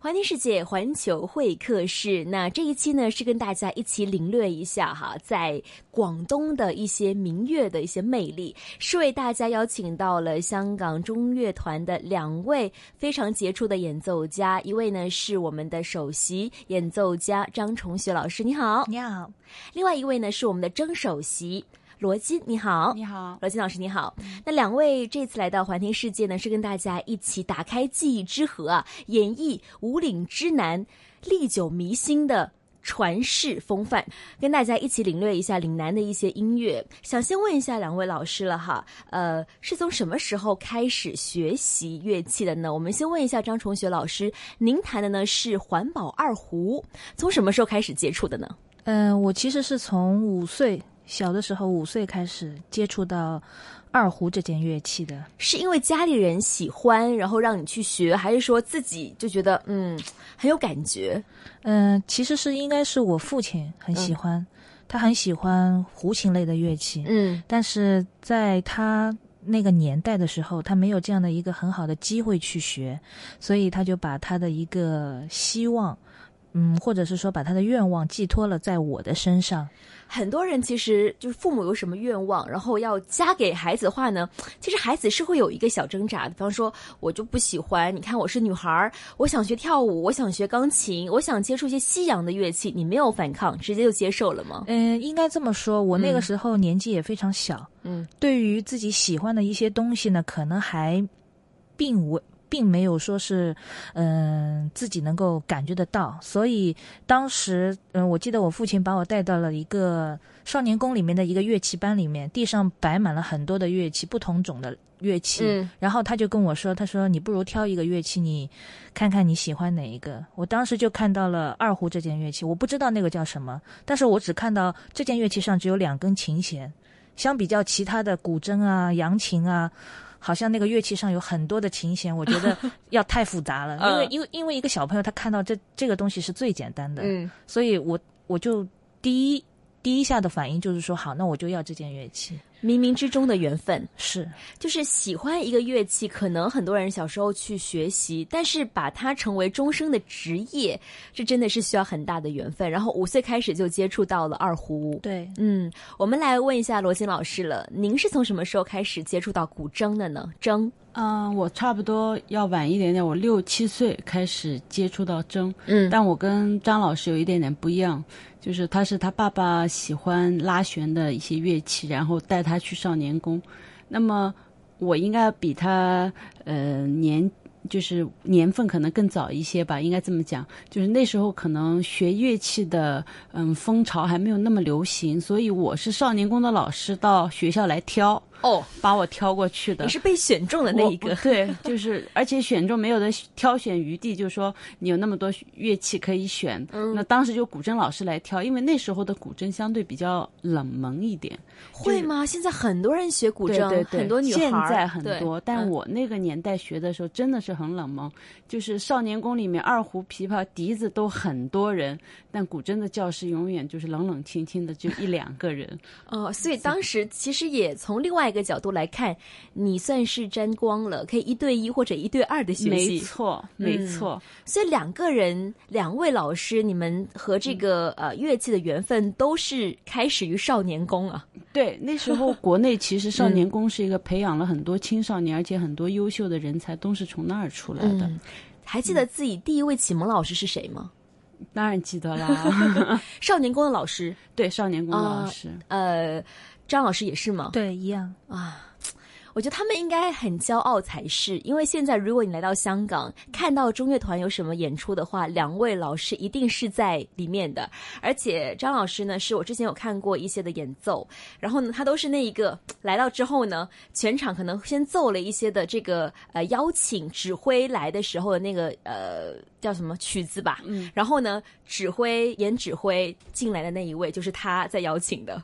环听世界，环球会客室。那这一期呢，是跟大家一起领略一下哈，在广东的一些民乐的一些魅力，是为大家邀请到了香港中乐团的两位非常杰出的演奏家，一位呢是我们的首席演奏家张崇学老师，你好，你好；另外一位呢是我们的曾首席。罗金，你好，你好，罗金老师，你好。那两位这次来到环天世界呢，是跟大家一起打开记忆之盒啊，演绎五岭之南历久弥新的传世风范，跟大家一起领略一下岭南的一些音乐。想先问一下两位老师了哈，呃，是从什么时候开始学习乐器的呢？我们先问一下张崇学老师，您弹的呢是环保二胡，从什么时候开始接触的呢？嗯，我其实是从五岁。小的时候五岁开始接触到二胡这件乐器的，是因为家里人喜欢，然后让你去学，还是说自己就觉得嗯很有感觉？嗯，其实是应该是我父亲很喜欢，他很喜欢胡琴类的乐器，嗯，但是在他那个年代的时候，他没有这样的一个很好的机会去学，所以他就把他的一个希望，嗯，或者是说把他的愿望寄托了在我的身上。很多人其实就是父母有什么愿望，然后要加给孩子的话呢，其实孩子是会有一个小挣扎的。比方说，我就不喜欢，你看我是女孩，我想学跳舞，我想学钢琴，我想接触一些西洋的乐器，你没有反抗，直接就接受了吗？嗯，应该这么说。我那个时候年纪也非常小，嗯，对于自己喜欢的一些东西呢，可能还并无。并没有说是，嗯，自己能够感觉得到，所以当时，嗯，我记得我父亲把我带到了一个少年宫里面的一个乐器班里面，地上摆满了很多的乐器，不同种的乐器，嗯，然后他就跟我说，他说你不如挑一个乐器，你看看你喜欢哪一个。我当时就看到了二胡这件乐器，我不知道那个叫什么，但是我只看到这件乐器上只有两根琴弦，相比较其他的古筝啊、扬琴啊。好像那个乐器上有很多的琴弦，我觉得 要太复杂了。因为因为因为一个小朋友他看到这这个东西是最简单的，嗯，所以我我就第一第一下的反应就是说好，那我就要这件乐器。冥冥之中的缘分是，就是喜欢一个乐器，可能很多人小时候去学习，但是把它成为终生的职业，这真的是需要很大的缘分。然后五岁开始就接触到了二胡，对，嗯，我们来问一下罗欣老师了，您是从什么时候开始接触到古筝的呢？筝，嗯，我差不多要晚一点点，我六七岁开始接触到筝，嗯，但我跟张老师有一点点不一样。就是他是他爸爸喜欢拉弦的一些乐器，然后带他去少年宫。那么我应该比他呃年就是年份可能更早一些吧，应该这么讲。就是那时候可能学乐器的嗯风潮还没有那么流行，所以我是少年宫的老师到学校来挑。哦，把我挑过去的，你是被选中的那一个，对，就是而且选中没有的挑选余地，就是说你有那么多乐器可以选，那当时就古筝老师来挑，因为那时候的古筝相对比较冷门一点，会吗？现在很多人学古筝，很多女孩，现在很多，但我那个年代学的时候真的是很冷门，就是少年宫里面二胡、琵琶、笛子都很多人，但古筝的教室永远就是冷冷清清的，就一两个人。哦，所以当时其实也从另外。一个角度来看，你算是沾光了，可以一对一或者一对二的学习。没错，没错。所以两个人，两位老师，你们和这个呃乐器的缘分都是开始于少年宫啊。对，那时候国内其实少年宫是一个培养了很多青少年，而且很多优秀的人才都是从那儿出来的。还记得自己第一位启蒙老师是谁吗？当然记得啦，少年宫的老师。对，少年宫的老师。呃。张老师也是吗？对，一样啊。我觉得他们应该很骄傲才是，因为现在如果你来到香港，看到中乐团有什么演出的话，两位老师一定是在里面的。而且张老师呢，是我之前有看过一些的演奏，然后呢，他都是那一个来到之后呢，全场可能先奏了一些的这个呃邀请指挥来的时候的那个呃叫什么曲子吧，嗯，然后呢，指挥演指挥进来的那一位就是他在邀请的，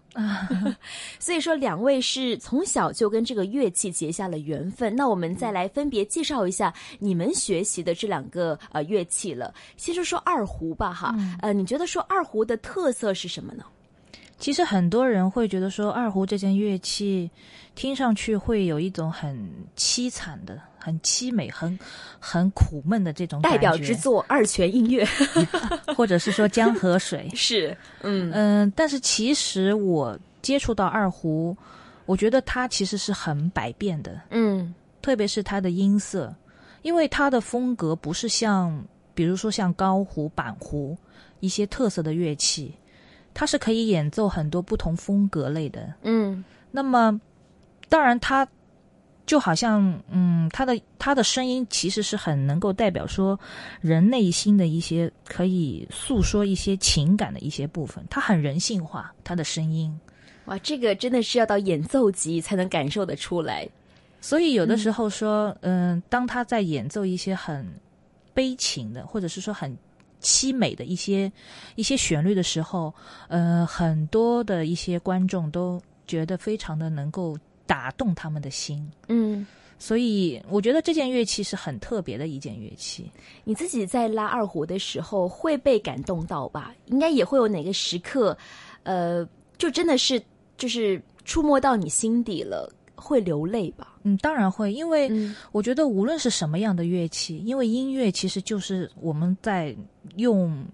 所以说两位是从小就跟这个乐器。结下了缘分，那我们再来分别介绍一下你们学习的这两个呃乐器了。先说说二胡吧，哈，呃，你觉得说二胡的特色是什么呢？其实很多人会觉得说二胡这件乐器听上去会有一种很凄惨的、很凄美、很很苦闷的这种代表之作二泉映月。或者是说江河水。是，嗯。嗯，但是其实我接触到二胡，我觉得它其实是很百变的，嗯。特别是它的音色，因为它的风格不是像，比如说像高胡、板胡一些特色的乐器，它是可以演奏很多不同风格类的。嗯。那么，当然它就好像，嗯，他的他的声音其实是很能够代表说人内心的一些可以诉说一些情感的一些部分，他很人性化，他的声音。哇，这个真的是要到演奏级才能感受得出来。所以有的时候说，嗯、当他在演奏一些很悲情的，或者是说很凄美的一些一些旋律的时候，呃，很多的一些观众都觉得非常的能够打动他们的心。嗯，所以我觉得这件乐器是很特别的一件乐器。你自己在拉二胡的时候会被感动到吧？应该也会有哪个时刻，呃，就真的是就是触摸到你心底了，会流泪吧？嗯，当然会，因为嗯我觉得无论是什么样的乐器，因为音乐其实就是我们在用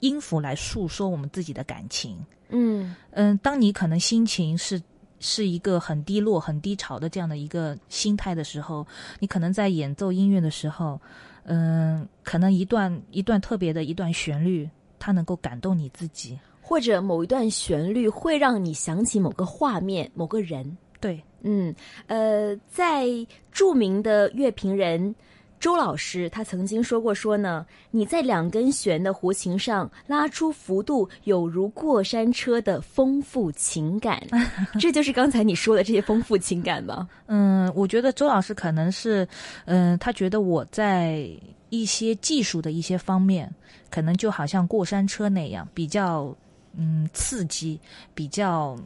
音符来诉说我们自己的感情。嗯嗯，当你可能心情是是一个很低落、很低潮的这样的一个心态的时候，你可能在演奏音乐的时候，嗯，可能一段一段特别的一段旋律，它能够感动你自己。或者某一段旋律会让你想起某个画面、某个人。对，嗯，呃，在著名的乐评人周老师，他曾经说过说呢，你在两根弦的弧琴上拉出幅度，有如过山车的丰富情感，这就是刚才你说的这些丰富情感吧？嗯，我觉得周老师可能是，嗯、他觉得我在一些技术的一些方面，可能就好像过山车那样，比较嗯刺激，比较。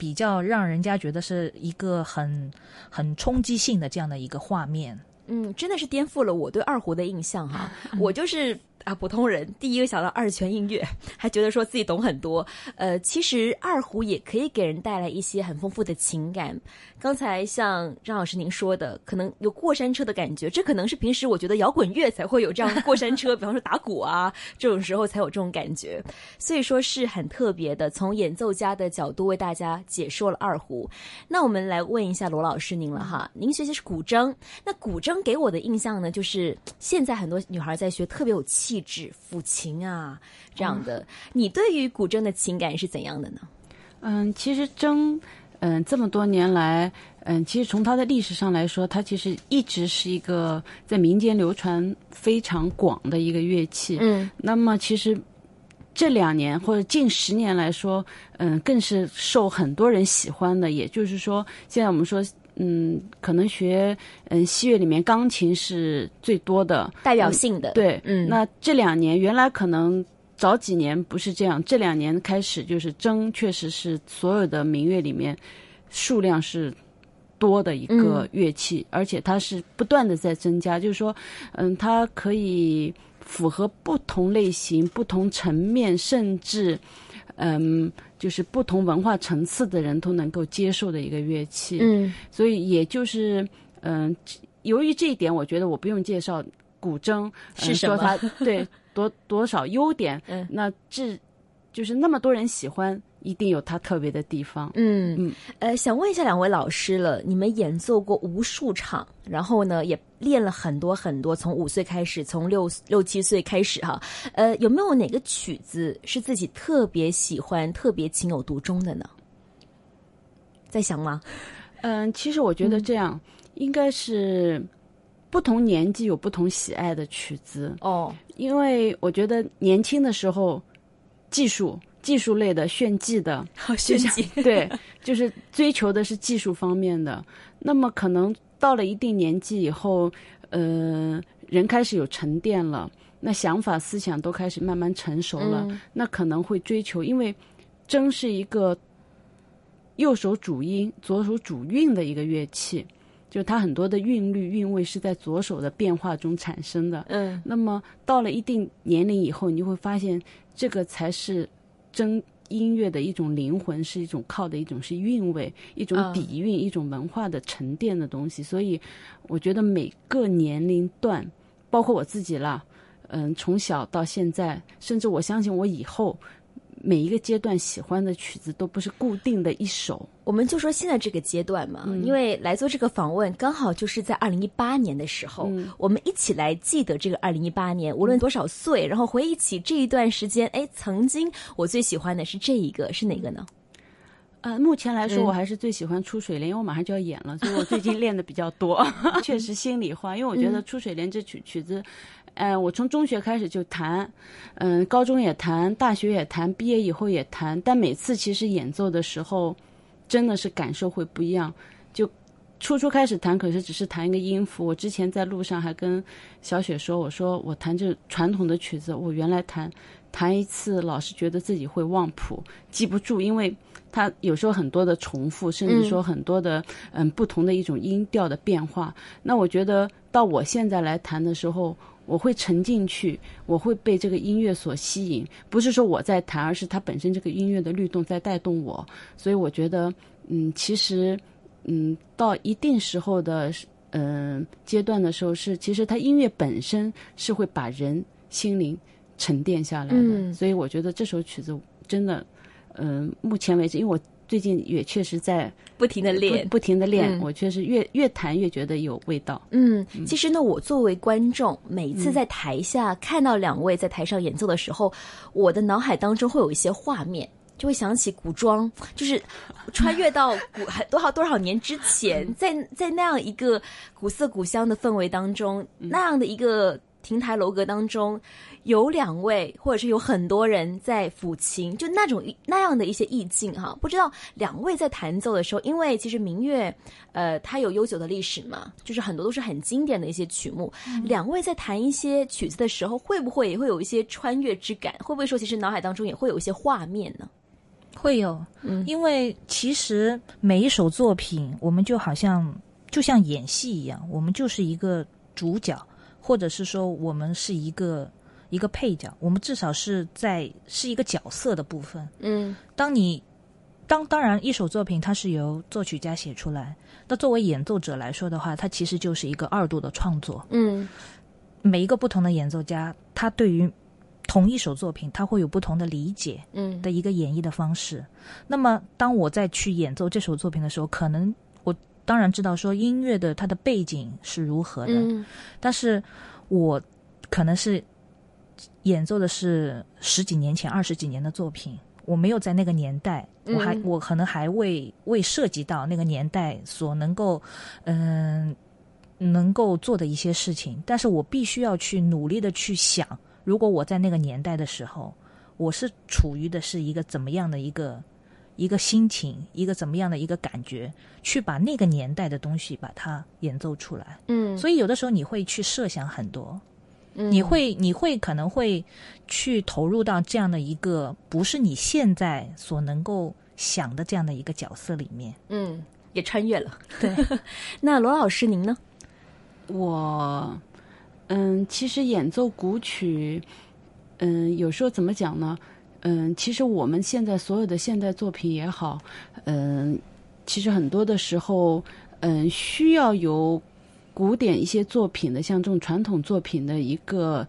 比较让人家觉得是一个很很冲击性的这样的一个画面。嗯，真的是颠覆了我对二胡的印象哈。我就是啊普通人，第一个想到二泉映月，还觉得说自己懂很多。呃，其实二胡也可以给人带来一些很丰富的情感。刚才像张老师您说的，可能有过山车的感觉，这可能是平时我觉得摇滚乐才会有这样的过山车，比方说打鼓啊 这种时候才有这种感觉。所以说是很特别的，从演奏家的角度为大家解说了二胡。那我们来问一下罗老师您了哈，您学习是古筝，那古筝给我的印象呢，就是现在很多女孩在学，特别有气质，抚琴啊这样的。你对于古筝的情感是怎样的呢？嗯，其实筝，嗯，这么多年来，嗯，其实从它的历史上来说，它其实一直是一个在民间流传非常广的一个乐器。嗯那么其实这两年或者近十年来说，嗯，更是受很多人喜欢的。也就是说，现在我们说，嗯，可能学嗯西乐里面钢琴是最多的，代表性的，对，嗯。那这两年原来可能早几年不是这样，这两年开始就是筝确实是所有的民乐里面数量是多的一个乐器，而且它是不断的在增加，就是说，嗯，它可以符合不同类型、不同层面，甚至。嗯，就是不同文化层次的人都能够接受的一个乐器，嗯。所以也就是，嗯、由于这一点，我觉得我不用介绍古筝、是什么？呃说它对 多多少优点，嗯。那这就是那么多人喜欢，一定有它特别的地方。嗯嗯呃，想问一下两位老师了，你们演奏过无数场，然后呢也练了很多很多，从五岁开始，从六六七岁开始哈，呃，有没有哪个曲子是自己特别喜欢、特别情有独钟的呢？在想吗？嗯，其实我觉得这样、应该是不同年纪有不同喜爱的曲子，哦，因为我觉得年轻的时候，技术技术类的炫技的，好炫技，对，就是追求的是技术方面的。那么可能到了一定年纪以后，呃，人开始有沉淀了，那想法思想都开始慢慢成熟了，嗯那可能会追求，因为筝是一个右手主音、左手主韵的一个乐器，就它很多的韵律、韵味是在左手的变化中产生的。嗯那么到了一定年龄以后，你就会发现这个才是真音乐的一种灵魂，是一种靠的一种是韵味，一种嗯底蕴，一种文化的沉淀的东西。所以，我觉得每个年龄段，包括我自己啦，嗯，从小到现在，甚至我相信我以后每一个阶段喜欢的曲子都不是固定的一首。我们就说现在这个阶段嘛，因为来做这个访问，刚好就是在二零一八年的时候，我们一起来记得这个二零一八年，无论多少岁，然后回忆起这一段时间，哎，曾经我最喜欢的是这一个，是哪个呢？呃，目前来说，嗯我还是最喜欢《出水莲》，因为我马上就要演了，所以我最近练的比较多。确实，心里话，因为我觉得《出水莲》这曲曲子，呃，我从中学开始就弹，嗯、高中也弹，大学也弹，毕业以后也弹，但每次其实演奏的时候，真的是感受会不一样。就初初开始弹，可是只是弹一个音符。我之前在路上还跟小雪说，我说我弹这传统的曲子，我原来弹弹一次，老是觉得自己会忘谱，记不住，因为它有时候很多的重复，甚至说很多的嗯不同的一种音调的变化。那我觉得到我现在来弹的时候。我会沉进去，我会被这个音乐所吸引，不是说我在弹，而是它本身这个音乐的律动在带动我。所以我觉得，嗯，其实，嗯，到一定时候的，嗯、阶段的时候是，其实它音乐本身是会把人心灵沉淀下来的。嗯所以我觉得这首曲子真的，嗯、目前为止，因为我最近也确实在不停的练。不，停的练，嗯。我确实越越弹越觉得有味道。嗯，其实呢，我作为观众，每次在台下看到两位在台上演奏的时候，我的脑海当中会有一些画面。就会想起古装，就是穿越到古很多少多少年之前，在在那样一个古色古香的氛围当中，那样的一个亭台楼阁当中，有两位或者是有很多人在抚琴，就那种那样的一些意境哈。不知道两位在弹奏的时候，因为其实民乐，呃，它有悠久的历史嘛，就是很多都是很经典的一些曲目。两位在弹一些曲子的时候，会不会也会有一些穿越之感？会不会说其实脑海当中也会有一些画面呢？会有，嗯因为其实每一首作品，我们就好像就像演戏一样，我们就是一个主角，或者是说我们是一个一个配角，我们至少是在是一个角色的部分。嗯当你当当然，一首作品它是由作曲家写出来，那作为演奏者来说的话，它其实就是一个二度的创作。嗯每一个不同的演奏家，他对于同一首作品，他会有不同的理解。嗯的一个演绎的方式。那么，当我在去演奏这首作品的时候，可能我当然知道说音乐的它的背景是如何的，嗯但是我可能是演奏的是十几年前、二十几年的作品。我没有在那个年代，我还、嗯我可能还未未涉及到那个年代所能够，嗯、能够做的一些事情，但是我必须要去努力的去想，如果我在那个年代的时候，我是处于的是一个怎么样的一个一个心情，一个怎么样的一个感觉，去把那个年代的东西把它演奏出来。嗯，所以有的时候你会去设想很多，嗯你会你会可能会去投入到这样的一个不是你现在所能够想的这样的一个角色里面。嗯也穿越了。对，那罗老师您呢？我，嗯，其实演奏古曲，嗯，有时候怎么讲呢？嗯，其实我们现在所有的现代作品也好，嗯，其实很多的时候，嗯，需要有古典一些作品的，像这种传统作品的一个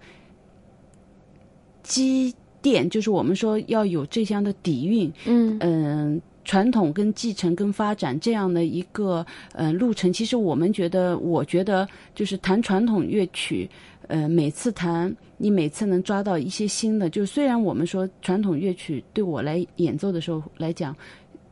积淀，就是我们说要有这样的底蕴，嗯。嗯，传统跟继承跟发展这样的一个呃路程，其实我们觉得，我觉得就是弹传统乐曲，呃，每次弹你每次能抓到一些新的，就虽然我们说传统乐曲对我来演奏的时候来讲，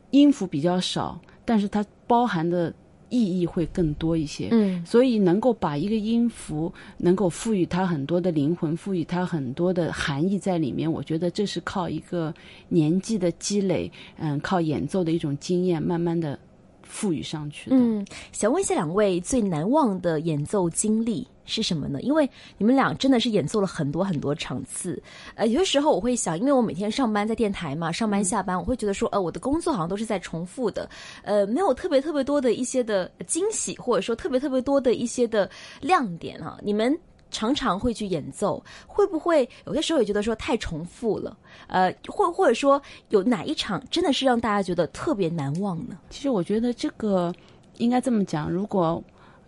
音符比较少，但是它包含的意义会更多一些。嗯所以能够把一个音符能够赋予它很多的灵魂，赋予它很多的含义在里面，我觉得这是靠一个年纪的积累，嗯，靠演奏的一种经验，慢慢的赋予上去的。嗯，想问一下两位最难忘的演奏经历是什么呢？因为你们俩真的是演奏了很多很多场次。呃，有些时候我会想，因为我每天上班在电台嘛，上班下班，我会觉得说，呃，我的工作好像都是在重复的，呃，没有特别特别多的一些的惊喜，或者说特别特别多的一些的亮点啊。你们常常会去演奏，会不会有些时候也觉得说太重复了？呃，或或者说有哪一场真的是让大家觉得特别难忘呢？其实我觉得这个应该这么讲，如果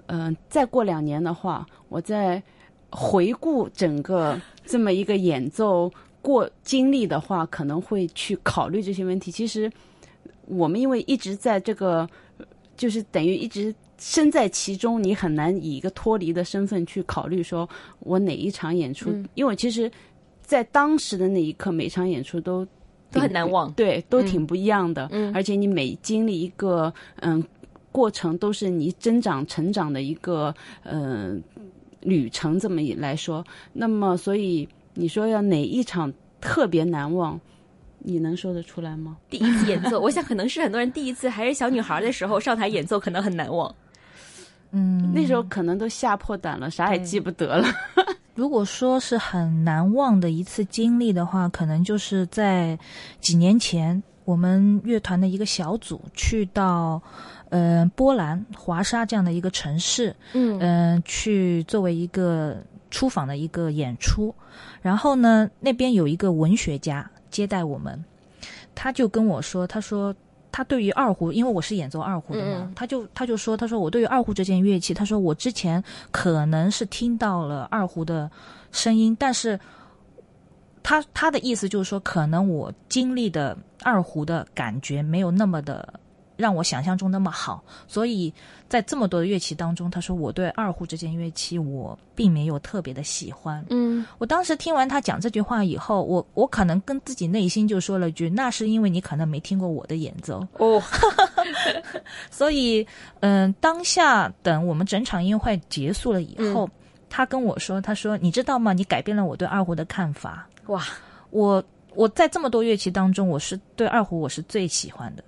嗯、呃再过两年的话，我再回顾整个这么一个演奏过经历的话，可能会去考虑这些问题。其实我们因为一直在这个，就是等于一直身在其中，你很难以一个脱离的身份去考虑说我哪一场演出，嗯因为其实，在当时的那一刻，每场演出都都很难忘对，都挺不一样的。嗯而且你每经历一个嗯过程，都是你增长成长的一个嗯、旅程。这么一来说，那么所以你说要哪一场特别难忘，你能说得出来吗？第一次演奏，我想可能是很多人第一次还是小女孩的时候上台演奏，可能很难忘。嗯，那时候可能都吓破胆了，啥也记不得了。如果说是很难忘的一次经历的话，可能就是在几年前，我们乐团的一个小组去到，呃，波兰华沙这样的一个城市，嗯嗯、去作为一个出访的一个演出。然后呢，那边有一个文学家接待我们，他就跟我说，他说他对于二胡，因为我是演奏二胡的嘛，嗯他就他就说，他说我对于二胡这件乐器，他说我之前可能是听到了二胡的声音，但是他他的意思就是说，可能我经历的二胡的感觉没有那么的让我想象中那么好，所以在这么多的乐器当中，他说我对二胡这件乐器我并没有特别的喜欢。嗯我当时听完他讲这句话以后，我我可能跟自己内心就说了句：“那是因为你可能没听过我的演奏。哦，” 所以，嗯、当下等我们整场音乐会结束了以后，他跟我说：“他说你知道吗？你改变了我对二胡的看法。哇，我我在这么多乐器当中，我是对二胡我是最喜欢的。”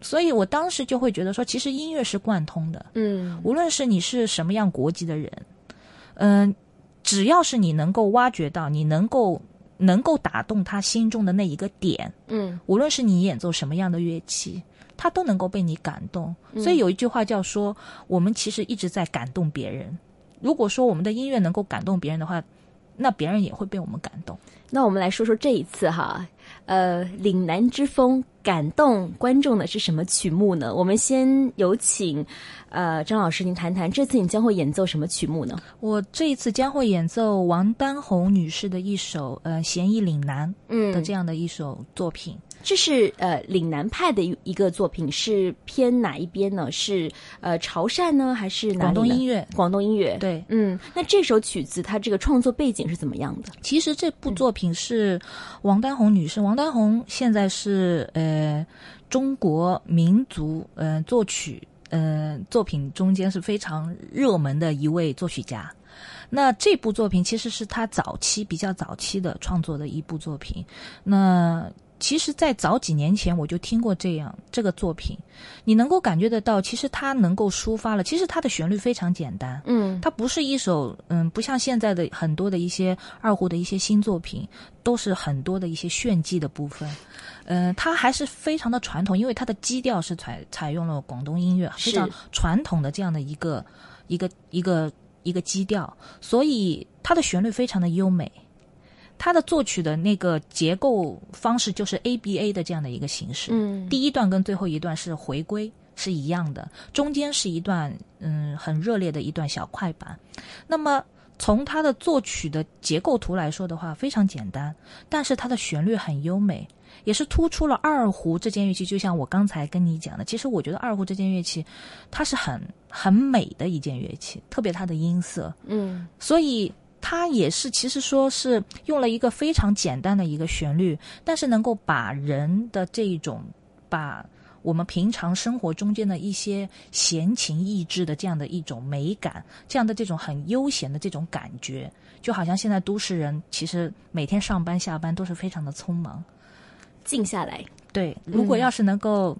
所以我当时就会觉得说，其实音乐是贯通的，嗯无论是你是什么样国籍的人，嗯、只要是你能够挖掘到，你能够能够打动他心中的那一个点，嗯无论是你演奏什么样的乐器，他都能够被你感动。所以有一句话叫说，我们其实一直在感动别人。如果说我们的音乐能够感动别人的话，那别人也会被我们感动。那我们来说说这一次哈，呃，岭南之风感动观众的是什么曲目呢？我们先有请呃张老师您谈谈，这次你将会演奏什么曲目呢？我这一次将会演奏王丹红女士的一首呃《嫌疑岭南》嗯的这样的一首作品。这是呃岭南派的一一个作品，是偏哪一边呢？是呃潮汕呢，还是哪广东音？乐，广东音乐。对，嗯，那这首曲子它这个创作背景是怎么样的？其实这部作品是王丹红女士。王丹红现在是呃中国民族呃作曲呃作品中间是非常热门的一位作曲家。那这部作品其实是他早期比较早期的创作的一部作品。那其实，在早几年前我就听过这样这个作品，你能够感觉得到，其实它能够抒发了。其实它的旋律非常简单，嗯它不是一首嗯，不像现在的很多的一些二胡的一些新作品，都是很多的一些炫技的部分。嗯、它还是非常的传统，因为它的基调是采采用了广东音乐非常传统的这样的一个一个一个一个基调，所以它的旋律非常的优美。它的作曲的那个结构方式就是 ABA 的这样的一个形式，嗯第一段跟最后一段是回归是一样的，中间是一段嗯很热烈的一段小快板。那么从它的作曲的结构图来说的话，非常简单，但是它的旋律很优美，也是突出了二胡这件乐器。就像我刚才跟你讲的，其实我觉得二胡这件乐器它是很很美的一件乐器，特别它的音色。嗯所以它也是其实说是用了一个非常简单的一个旋律，但是能够把人的这一种把我们平常生活中间的一些闲情逸致的这样的一种美感，这样的这种很悠闲的这种感觉，就好像现在都市人其实每天上班下班都是非常的匆忙。静下来。对，如果要是能够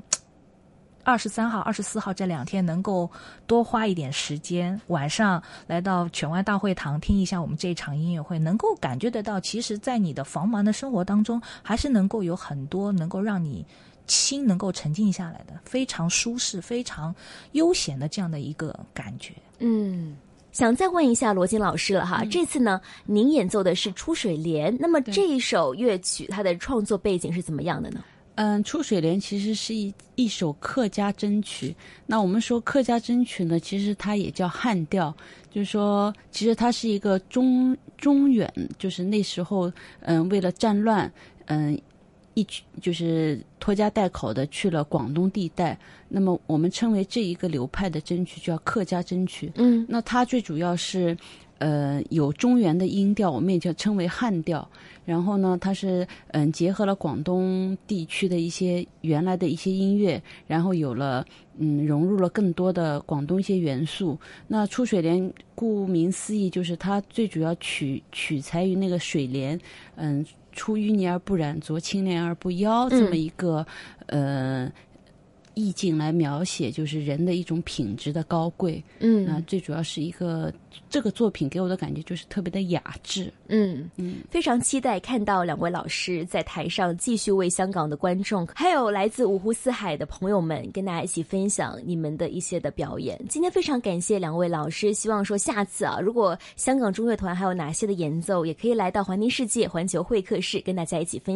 二十三号、二十四号这两天能够多花一点时间，晚上来到犬外大会堂听一下我们这一场音乐会，能够感觉得到，其实，在你的繁忙的生活当中，还是能够有很多能够让你心能够沉静下来的，非常舒适、非常悠闲的这样的一个感觉。嗯，想再问一下罗金老师了哈，这次呢，您演奏的是《出水莲》，那么这一首乐曲它的创作背景是怎么样的呢？嗯，《出水莲》其实是一一首客家筝曲。那我们说客家筝曲呢，其实它也叫汉调，就是说，其实它是一个中中原，就是那时候，嗯，为了战乱，嗯，一曲就是拖家带口的去了广东地带。那么我们称为这一个流派的筝曲叫客家筝曲。嗯，那它最主要是，呃，有中原的音调，我们也叫称为汉调。然后呢，它是嗯结合了广东地区的一些原来的一些音乐，然后有了嗯融入了更多的广东一些元素。那出水莲顾名思义，就是它最主要取取材于那个水莲，嗯，出淤泥而不染，濯清涟而不妖这么一个呃。意境来描写，就是人的一种品质的高贵。嗯，那最主要是一个这个作品给我的感觉就是特别的雅致。嗯嗯，非常期待看到两位老师在台上继续为香港的观众，还有来自五湖四海的朋友们，跟大家一起分享你们的一些的表演。今天非常感谢两位老师，希望说下次啊，如果香港中乐团还有哪些的演奏，也可以来到环宁世界环球会客室跟大家一起分享。